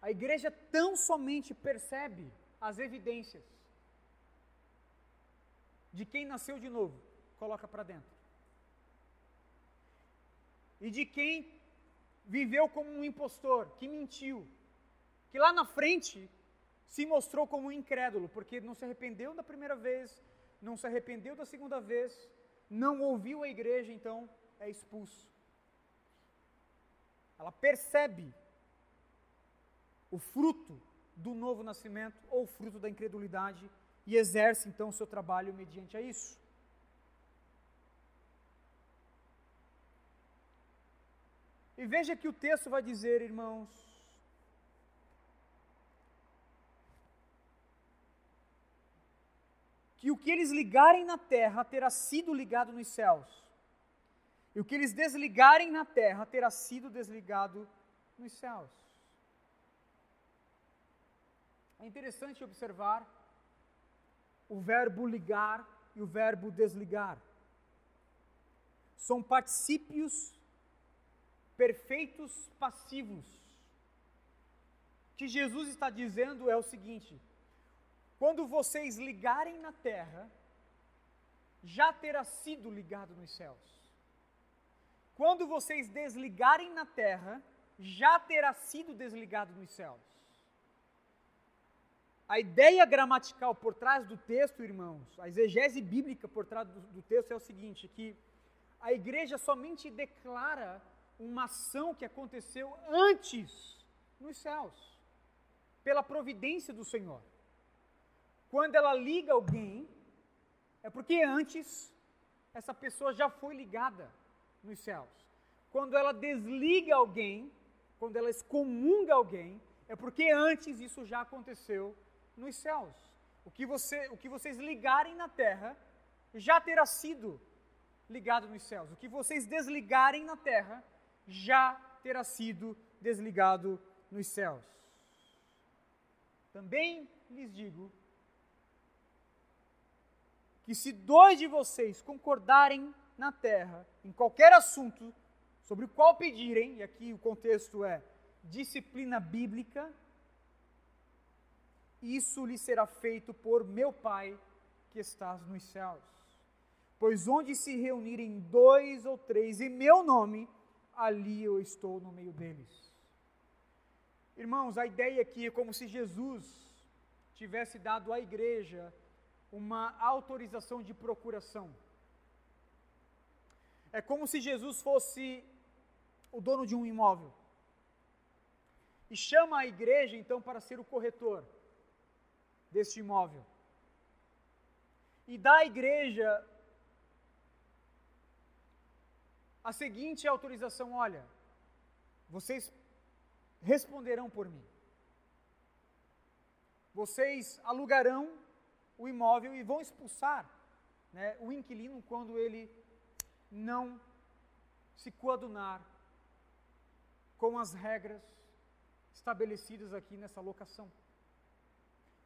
A igreja tão somente percebe as evidências de quem nasceu de novo, coloca para dentro. E de quem viveu como um impostor, que mentiu, que lá na frente se mostrou como um incrédulo, porque não se arrependeu da primeira vez, não se arrependeu da segunda vez, não ouviu a igreja, então é expulso. Ela percebe o fruto do novo nascimento ou o fruto da incredulidade e exerce então o seu trabalho mediante a isso. E veja que o texto vai dizer, irmãos, que o que eles ligarem na terra terá sido ligado nos céus, e o que eles desligarem na terra terá sido desligado nos céus. É interessante observar o verbo ligar e o verbo desligar. São particípios perfeitos passivos. O que Jesus está dizendo é o seguinte: quando vocês ligarem na terra, já terá sido ligado nos céus. Quando vocês desligarem na terra, já terá sido desligado nos céus. A ideia gramatical por trás do texto, irmãos, a exegese bíblica por trás do, do texto é o seguinte: que a igreja somente declara uma ação que aconteceu antes nos céus, pela providência do Senhor. Quando ela liga alguém, é porque antes essa pessoa já foi ligada nos céus. Quando ela desliga alguém, quando ela excomunga alguém, é porque antes isso já aconteceu nos céus. O que, você, o que vocês ligarem na terra já terá sido ligado nos céus. O que vocês desligarem na terra já terá sido desligado nos céus. Também lhes digo que se dois de vocês concordarem na terra em qualquer assunto sobre o qual pedirem, e aqui o contexto é disciplina bíblica, isso lhe será feito por meu Pai que estás nos céus. Pois onde se reunirem dois ou três em meu nome, ali eu estou no meio deles. Irmãos, a ideia aqui é como se Jesus tivesse dado à igreja uma autorização de procuração. É como se Jesus fosse o dono de um imóvel e chama a igreja então para ser o corretor deste imóvel. E dá à igreja a seguinte autorização: olha, vocês responderão por mim. Vocês alugarão o imóvel e vão expulsar né, o inquilino quando ele não se coadunar com as regras estabelecidas aqui nessa locação.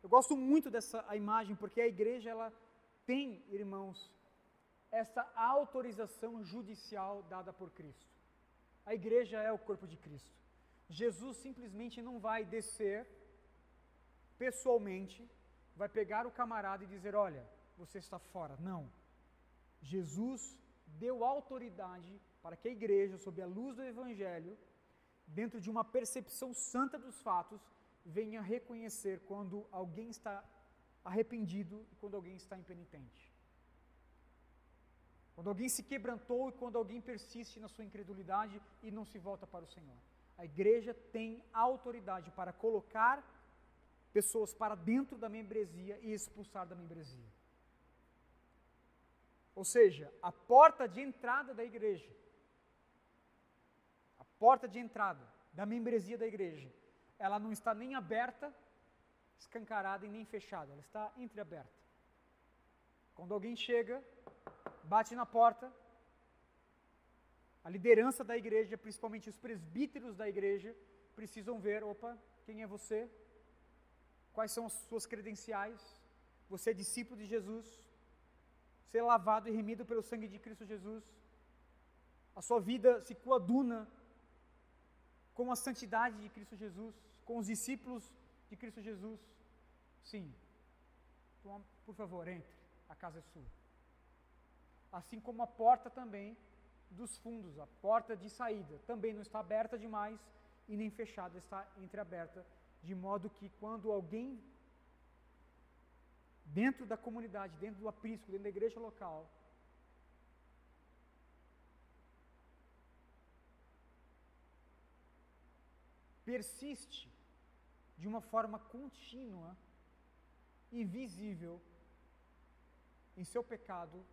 Eu gosto muito dessa imagem porque a igreja ela tem, irmãos, essa autorização judicial dada por Cristo. A igreja é o corpo de Cristo. Jesus simplesmente não vai descer pessoalmente, vai pegar o camarada e dizer: Olha, você está fora. Não. Jesus deu autoridade para que a igreja, sob a luz do Evangelho, dentro de uma percepção santa dos fatos, venha reconhecer quando alguém está arrependido e quando alguém está impenitente. Quando alguém se quebrantou e quando alguém persiste na sua incredulidade e não se volta para o Senhor. A igreja tem autoridade para colocar pessoas para dentro da membresia e expulsar da membresia. Ou seja, a porta de entrada da igreja, a porta de entrada da membresia da igreja, ela não está nem aberta, escancarada e nem fechada, ela está entreaberta. Quando alguém chega, bate na porta, a liderança da igreja, principalmente os presbíteros da igreja, precisam ver: opa, quem é você? Quais são as suas credenciais? Você é discípulo de Jesus? Você é lavado e remido pelo sangue de Cristo Jesus? A sua vida se coaduna com a santidade de Cristo Jesus, com os discípulos de Cristo Jesus? Sim. Então, por favor, entre, a casa é sua. Assim como a porta também dos fundos, a porta de saída, também não está aberta demais e nem fechada, está entreaberta, de modo que quando alguém dentro da comunidade, dentro do aprisco, dentro da igreja local, persiste de uma forma contínua e visível em seu pecado,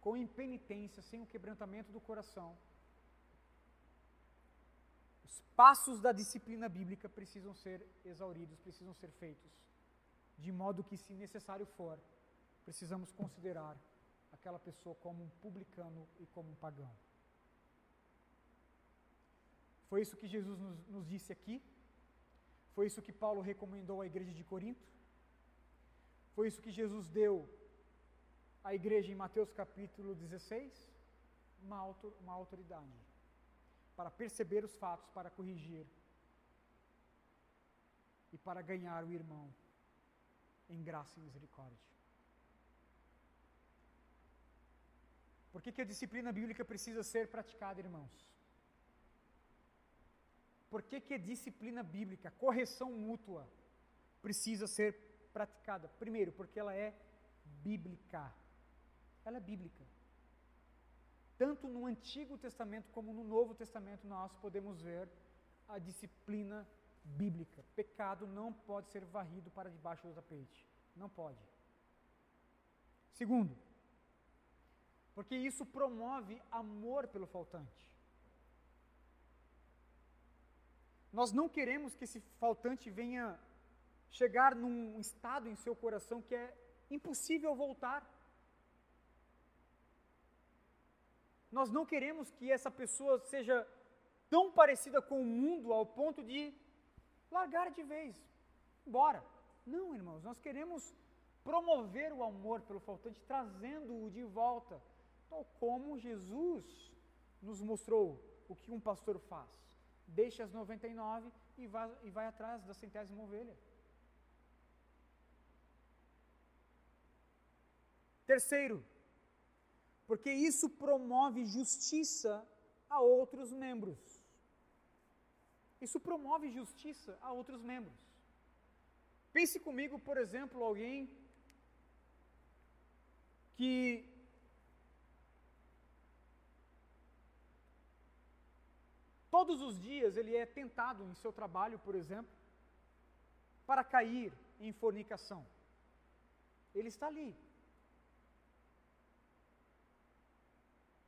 com impenitência, sem o quebrantamento do coração, os passos da disciplina bíblica precisam ser exauridos, precisam ser feitos, de modo que, se necessário for, precisamos considerar aquela pessoa como um publicano e como um pagão. Foi isso que Jesus nos, nos disse aqui, foi isso que Paulo recomendou à igreja de Corinto, foi isso que Jesus deu a igreja em Mateus capítulo 16 uma, autor, uma autoridade para perceber os fatos, para corrigir e para ganhar o irmão em graça e misericórdia. Por que, que a disciplina bíblica precisa ser praticada, irmãos? Por que, que a disciplina bíblica, correção mútua, precisa ser praticada? Primeiro, porque ela é bíblica ela é bíblica. Tanto no Antigo Testamento como no Novo Testamento nós podemos ver a disciplina bíblica. Pecado não pode ser varrido para debaixo do tapete. Não pode. Segundo, porque isso promove amor pelo faltante. Nós não queremos que esse faltante venha chegar num estado em seu coração que é impossível voltar. Nós não queremos que essa pessoa seja tão parecida com o mundo ao ponto de largar de vez, embora. Não, irmãos, nós queremos promover o amor pelo faltante, trazendo-o de volta, tal como Jesus nos mostrou o que um pastor faz. Deixa as 99 e vai, e vai atrás da centésima ovelha. Terceiro, porque isso promove justiça a outros membros. Isso promove justiça a outros membros. Pense comigo, por exemplo, alguém que todos os dias ele é tentado em seu trabalho, por exemplo, para cair em fornicação. Ele está ali,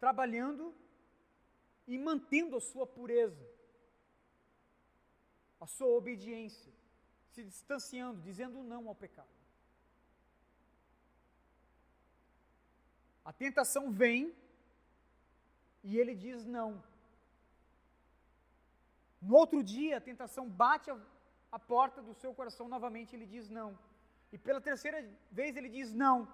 trabalhando e mantendo a sua pureza, a sua obediência, se distanciando, dizendo não ao pecado. A tentação vem e ele diz não. No outro dia, a tentação bate a, a porta do seu coração novamente e ele diz não. E pela terceira vez ele diz não.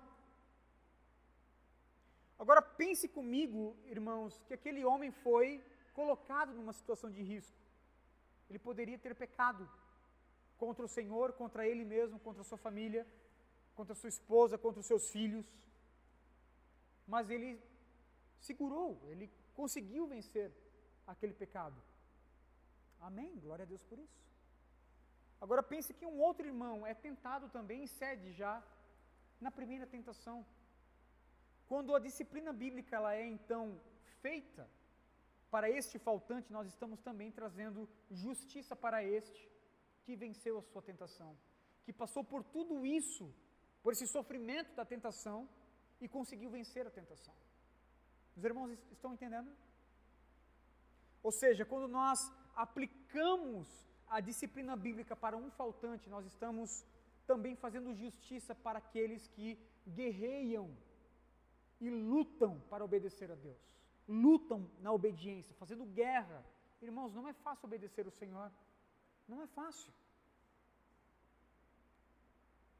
Agora pense comigo, irmãos, que aquele homem foi colocado numa situação de risco. Ele poderia ter pecado contra o Senhor, contra ele mesmo, contra a sua família, contra a sua esposa, contra os seus filhos. Mas ele segurou, ele conseguiu vencer aquele pecado. Amém? Glória a Deus por isso. Agora pense que um outro irmão é tentado também e cede já na primeira tentação. Quando a disciplina bíblica ela é então feita para este faltante, nós estamos também trazendo justiça para este que venceu a sua tentação, que passou por tudo isso, por esse sofrimento da tentação e conseguiu vencer a tentação. Os irmãos estão entendendo? Ou seja, quando nós aplicamos a disciplina bíblica para um faltante, nós estamos também fazendo justiça para aqueles que guerreiam e lutam para obedecer a Deus. Lutam na obediência, fazendo guerra. Irmãos, não é fácil obedecer o Senhor. Não é fácil.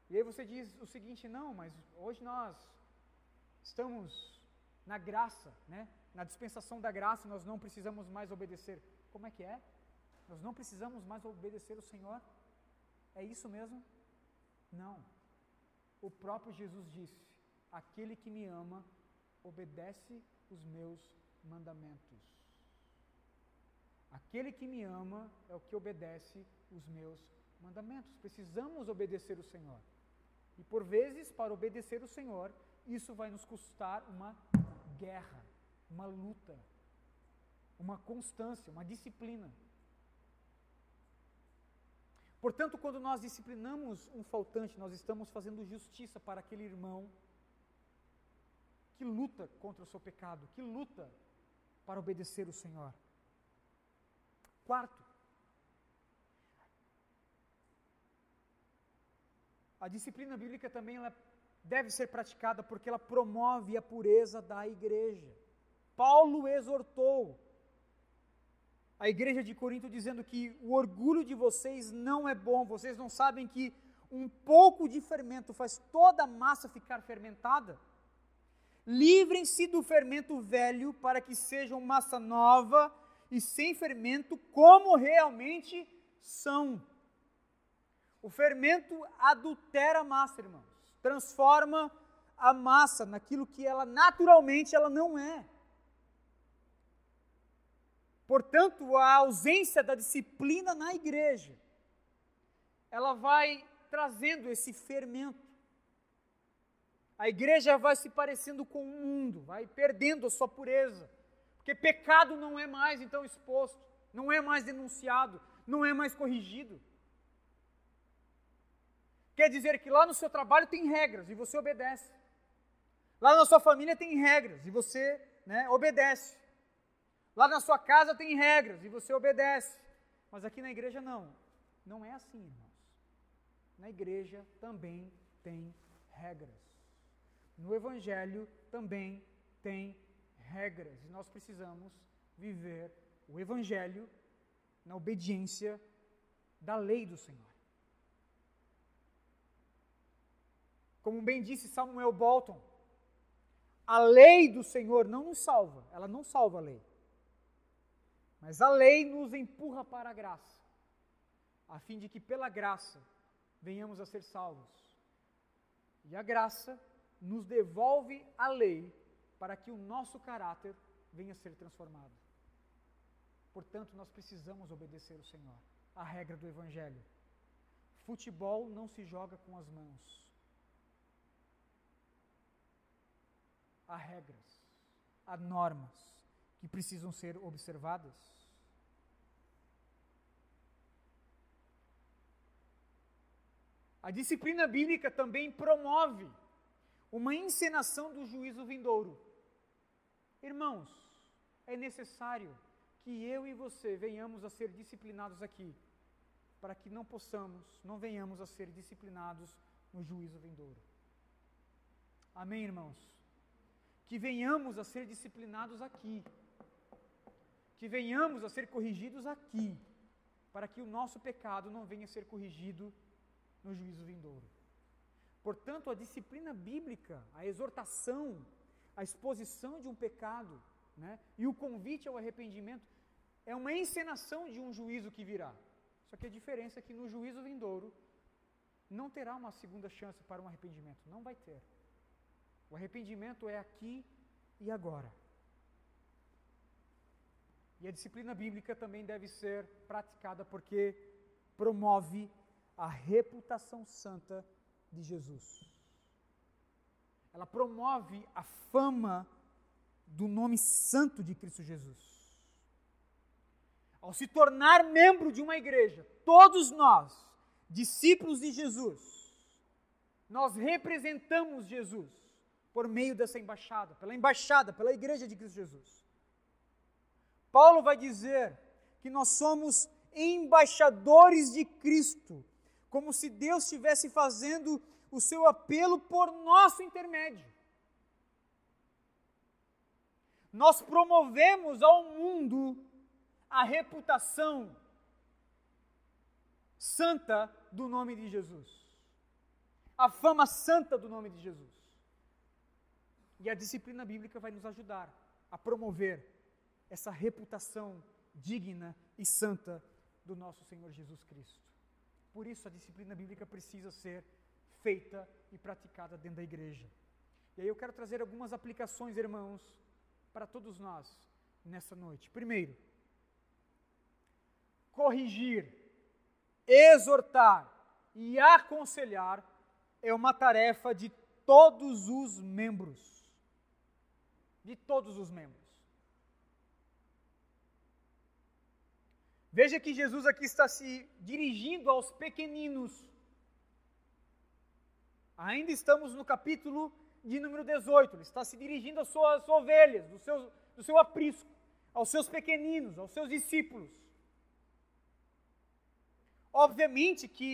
E aí você diz o seguinte: não, mas hoje nós estamos na graça, né? Na dispensação da graça, nós não precisamos mais obedecer. Como é que é? Nós não precisamos mais obedecer o Senhor? É isso mesmo? Não. O próprio Jesus disse: Aquele que me ama obedece os meus mandamentos. Aquele que me ama é o que obedece os meus mandamentos. Precisamos obedecer o Senhor. E por vezes, para obedecer o Senhor, isso vai nos custar uma guerra, uma luta, uma constância, uma disciplina. Portanto, quando nós disciplinamos um faltante, nós estamos fazendo justiça para aquele irmão que luta contra o seu pecado, que luta para obedecer o Senhor. Quarto, a disciplina bíblica também ela deve ser praticada porque ela promove a pureza da igreja. Paulo exortou a igreja de Corinto dizendo que o orgulho de vocês não é bom, vocês não sabem que um pouco de fermento faz toda a massa ficar fermentada? Livrem-se do fermento velho para que sejam massa nova e sem fermento, como realmente são. O fermento adultera a massa, irmãos. Transforma a massa naquilo que ela naturalmente ela não é. Portanto, a ausência da disciplina na igreja, ela vai trazendo esse fermento. A igreja vai se parecendo com o mundo, vai perdendo a sua pureza. Porque pecado não é mais então exposto, não é mais denunciado, não é mais corrigido. Quer dizer que lá no seu trabalho tem regras e você obedece. Lá na sua família tem regras e você né, obedece. Lá na sua casa tem regras e você obedece. Mas aqui na igreja não. Não é assim, irmãos. Na igreja também tem regras. No Evangelho também tem regras. E nós precisamos viver o Evangelho na obediência da lei do Senhor. Como bem disse Samuel Bolton, a lei do Senhor não nos salva, ela não salva a lei. Mas a lei nos empurra para a graça, a fim de que pela graça venhamos a ser salvos. E a graça nos devolve a lei para que o nosso caráter venha a ser transformado. Portanto, nós precisamos obedecer o Senhor, a regra do Evangelho. Futebol não se joga com as mãos. Há regras, há normas que precisam ser observadas. A disciplina bíblica também promove uma encenação do juízo vindouro. Irmãos, é necessário que eu e você venhamos a ser disciplinados aqui, para que não possamos, não venhamos a ser disciplinados no juízo vindouro. Amém, irmãos? Que venhamos a ser disciplinados aqui, que venhamos a ser corrigidos aqui, para que o nosso pecado não venha a ser corrigido no juízo vindouro. Portanto, a disciplina bíblica, a exortação, a exposição de um pecado né, e o convite ao arrependimento é uma encenação de um juízo que virá. Só que a diferença é que no juízo vindouro não terá uma segunda chance para um arrependimento. Não vai ter. O arrependimento é aqui e agora. E a disciplina bíblica também deve ser praticada porque promove a reputação santa de Jesus. Ela promove a fama do nome santo de Cristo Jesus. Ao se tornar membro de uma igreja, todos nós, discípulos de Jesus, nós representamos Jesus por meio dessa embaixada, pela embaixada, pela igreja de Cristo Jesus. Paulo vai dizer que nós somos embaixadores de Cristo como se Deus estivesse fazendo o seu apelo por nosso intermédio. Nós promovemos ao mundo a reputação santa do nome de Jesus. A fama santa do nome de Jesus. E a disciplina bíblica vai nos ajudar a promover essa reputação digna e santa do nosso Senhor Jesus Cristo. Por isso a disciplina bíblica precisa ser feita e praticada dentro da igreja. E aí eu quero trazer algumas aplicações, irmãos, para todos nós nessa noite. Primeiro, corrigir, exortar e aconselhar é uma tarefa de todos os membros. De todos os membros. Veja que Jesus aqui está se dirigindo aos pequeninos. Ainda estamos no capítulo de número 18. Ele está se dirigindo às suas ovelhas, do seu, do seu aprisco, aos seus pequeninos, aos seus discípulos. Obviamente que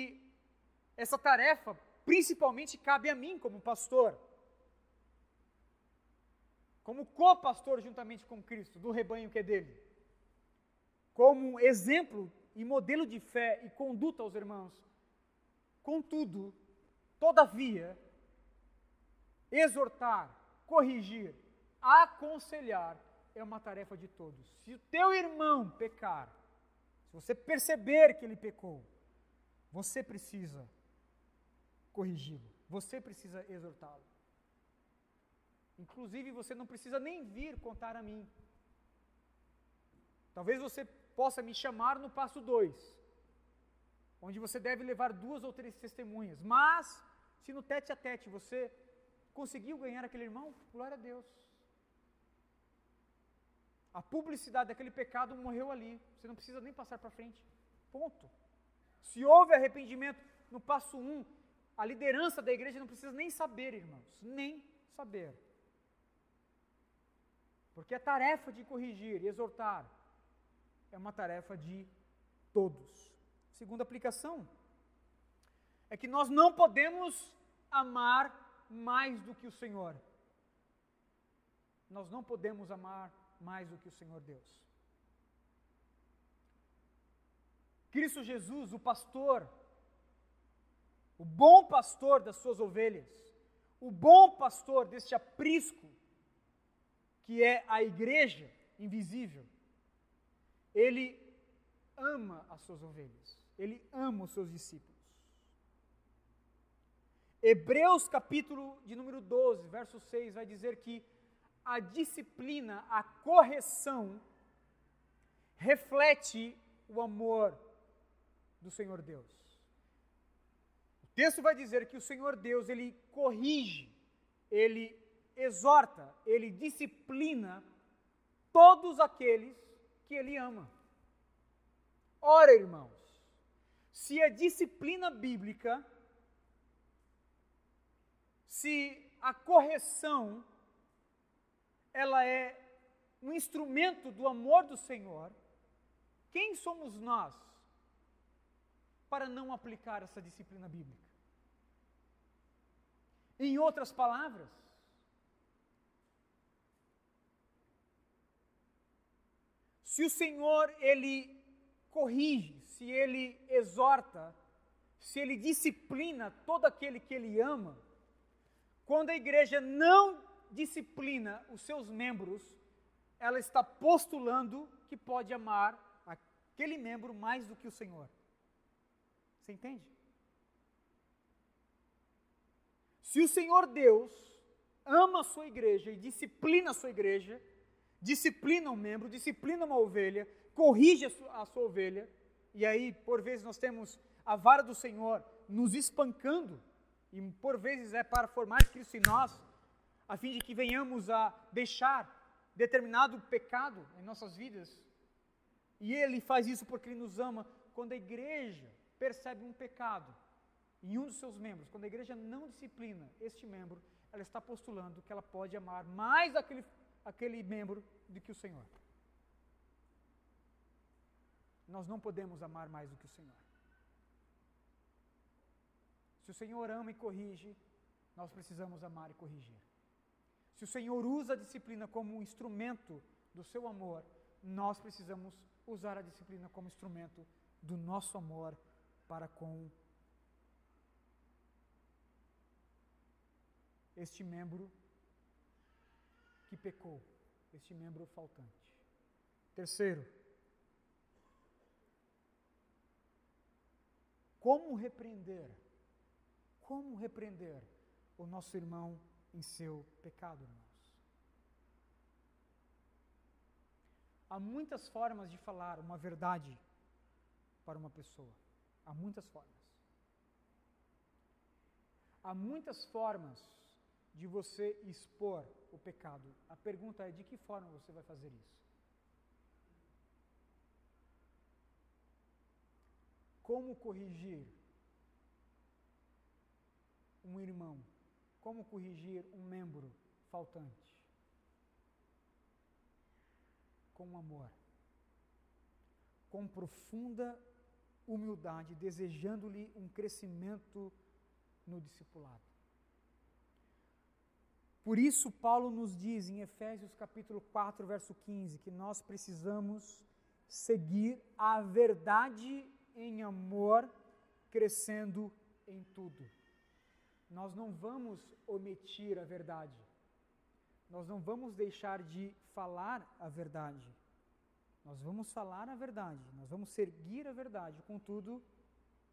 essa tarefa principalmente cabe a mim como pastor, como co-pastor juntamente com Cristo, do rebanho que é dele como exemplo e modelo de fé e conduta aos irmãos. Contudo, todavia, exortar, corrigir, aconselhar é uma tarefa de todos. Se o teu irmão pecar, se você perceber que ele pecou, você precisa corrigi-lo, você precisa exortá-lo. Inclusive, você não precisa nem vir contar a mim. Talvez você possa me chamar no passo 2, onde você deve levar duas ou três testemunhas. Mas, se no tete a tete você Conseguiu ganhar aquele irmão? Glória a Deus. A publicidade daquele pecado morreu ali. Você não precisa nem passar para frente. Ponto. Se houve arrependimento no passo 1, um, a liderança da igreja não precisa nem saber, irmãos. Nem saber. Porque a tarefa de corrigir e exortar é uma tarefa de todos. Segunda aplicação é que nós não podemos amar mais do que o Senhor. Nós não podemos amar mais do que o Senhor Deus. Cristo Jesus, o pastor, o bom pastor das suas ovelhas, o bom pastor deste aprisco, que é a igreja invisível, ele ama as suas ovelhas, ele ama os seus discípulos. Hebreus capítulo de número 12, verso 6, vai dizer que a disciplina, a correção, reflete o amor do Senhor Deus. O texto vai dizer que o Senhor Deus, ele corrige, ele exorta, ele disciplina todos aqueles que ele ama. Ora, irmãos, se a disciplina bíblica, se a correção, ela é um instrumento do amor do Senhor, quem somos nós para não aplicar essa disciplina bíblica? Em outras palavras, se o Senhor ele corrige, se ele exorta, se ele disciplina todo aquele que ele ama, quando a igreja não disciplina os seus membros, ela está postulando que pode amar aquele membro mais do que o Senhor. Você entende? Se o Senhor Deus ama a sua igreja e disciplina a sua igreja, disciplina um membro, disciplina uma ovelha, corrige a sua, a sua ovelha, e aí, por vezes, nós temos a vara do Senhor nos espancando, e por vezes é para formar Cristo em nós, a fim de que venhamos a deixar determinado pecado em nossas vidas. E Ele faz isso porque Ele nos ama. Quando a igreja percebe um pecado em um dos seus membros, quando a igreja não disciplina este membro, ela está postulando que ela pode amar mais aquele, aquele membro do que o Senhor. Nós não podemos amar mais do que o Senhor. Se o Senhor ama e corrige, nós precisamos amar e corrigir. Se o Senhor usa a disciplina como um instrumento do seu amor, nós precisamos usar a disciplina como instrumento do nosso amor para com este membro que pecou, este membro faltante. Terceiro, como repreender? Como repreender o nosso irmão em seu pecado, irmãos. Há muitas formas de falar uma verdade para uma pessoa. Há muitas formas. Há muitas formas de você expor o pecado. A pergunta é: de que forma você vai fazer isso? Como corrigir um irmão como corrigir um membro faltante? Com amor, com profunda humildade, desejando-lhe um crescimento no discipulado. Por isso, Paulo nos diz em Efésios capítulo 4, verso 15, que nós precisamos seguir a verdade em amor, crescendo em tudo nós não vamos omitir a verdade. Nós não vamos deixar de falar a verdade. Nós vamos falar a verdade, nós vamos seguir a verdade, contudo,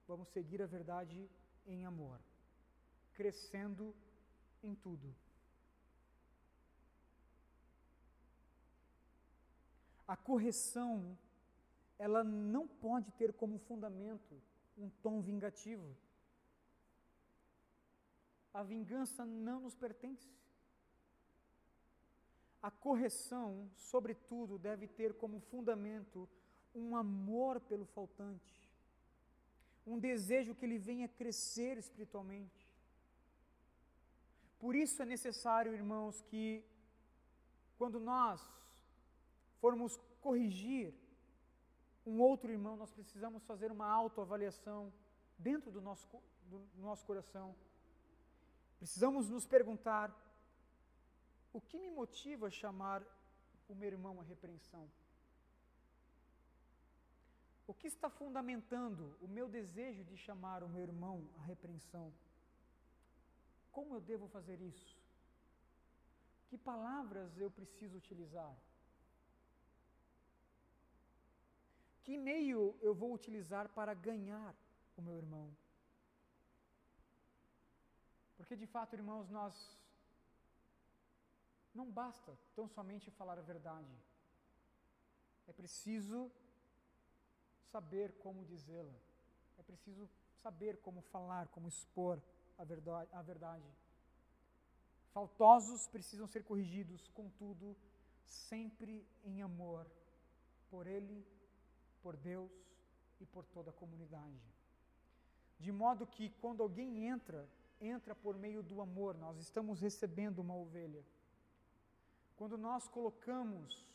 vamos seguir a verdade em amor, crescendo em tudo. A correção, ela não pode ter como fundamento um tom vingativo. A vingança não nos pertence. A correção, sobretudo, deve ter como fundamento um amor pelo faltante, um desejo que ele venha crescer espiritualmente. Por isso é necessário, irmãos, que quando nós formos corrigir um outro irmão, nós precisamos fazer uma autoavaliação dentro do nosso, do nosso coração. Precisamos nos perguntar: o que me motiva a chamar o meu irmão à repreensão? O que está fundamentando o meu desejo de chamar o meu irmão à repreensão? Como eu devo fazer isso? Que palavras eu preciso utilizar? Que meio eu vou utilizar para ganhar o meu irmão? Porque de fato, irmãos, nós não basta tão somente falar a verdade. É preciso saber como dizê-la. É preciso saber como falar, como expor a verdade. A verdade. Faltosos precisam ser corrigidos, contudo, sempre em amor por Ele, por Deus e por toda a comunidade. De modo que quando alguém entra, entra por meio do amor, nós estamos recebendo uma ovelha. Quando nós colocamos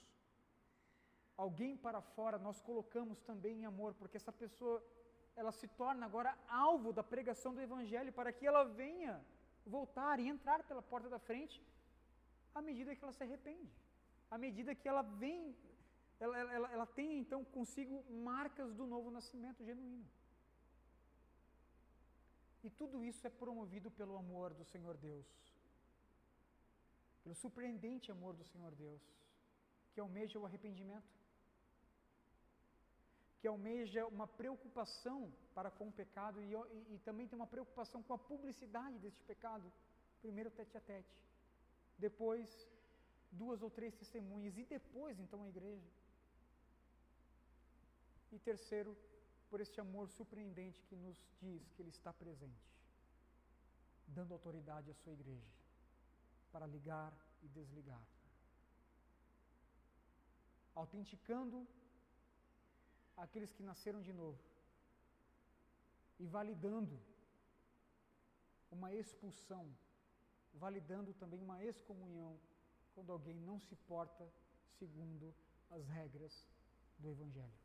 alguém para fora, nós colocamos também em amor, porque essa pessoa ela se torna agora alvo da pregação do evangelho para que ela venha voltar e entrar pela porta da frente à medida que ela se arrepende, à medida que ela vem, ela, ela, ela tem então consigo marcas do novo nascimento genuíno. E tudo isso é promovido pelo amor do Senhor Deus pelo surpreendente amor do Senhor Deus, que almeja o arrependimento, que almeja uma preocupação para com o pecado e, e, e também tem uma preocupação com a publicidade deste pecado. Primeiro, tete a tete, depois, duas ou três testemunhas, e depois, então, a igreja. E terceiro, por este amor surpreendente que nos diz que Ele está presente, dando autoridade à sua igreja para ligar e desligar. Autenticando aqueles que nasceram de novo e validando uma expulsão, validando também uma excomunhão quando alguém não se porta segundo as regras do Evangelho.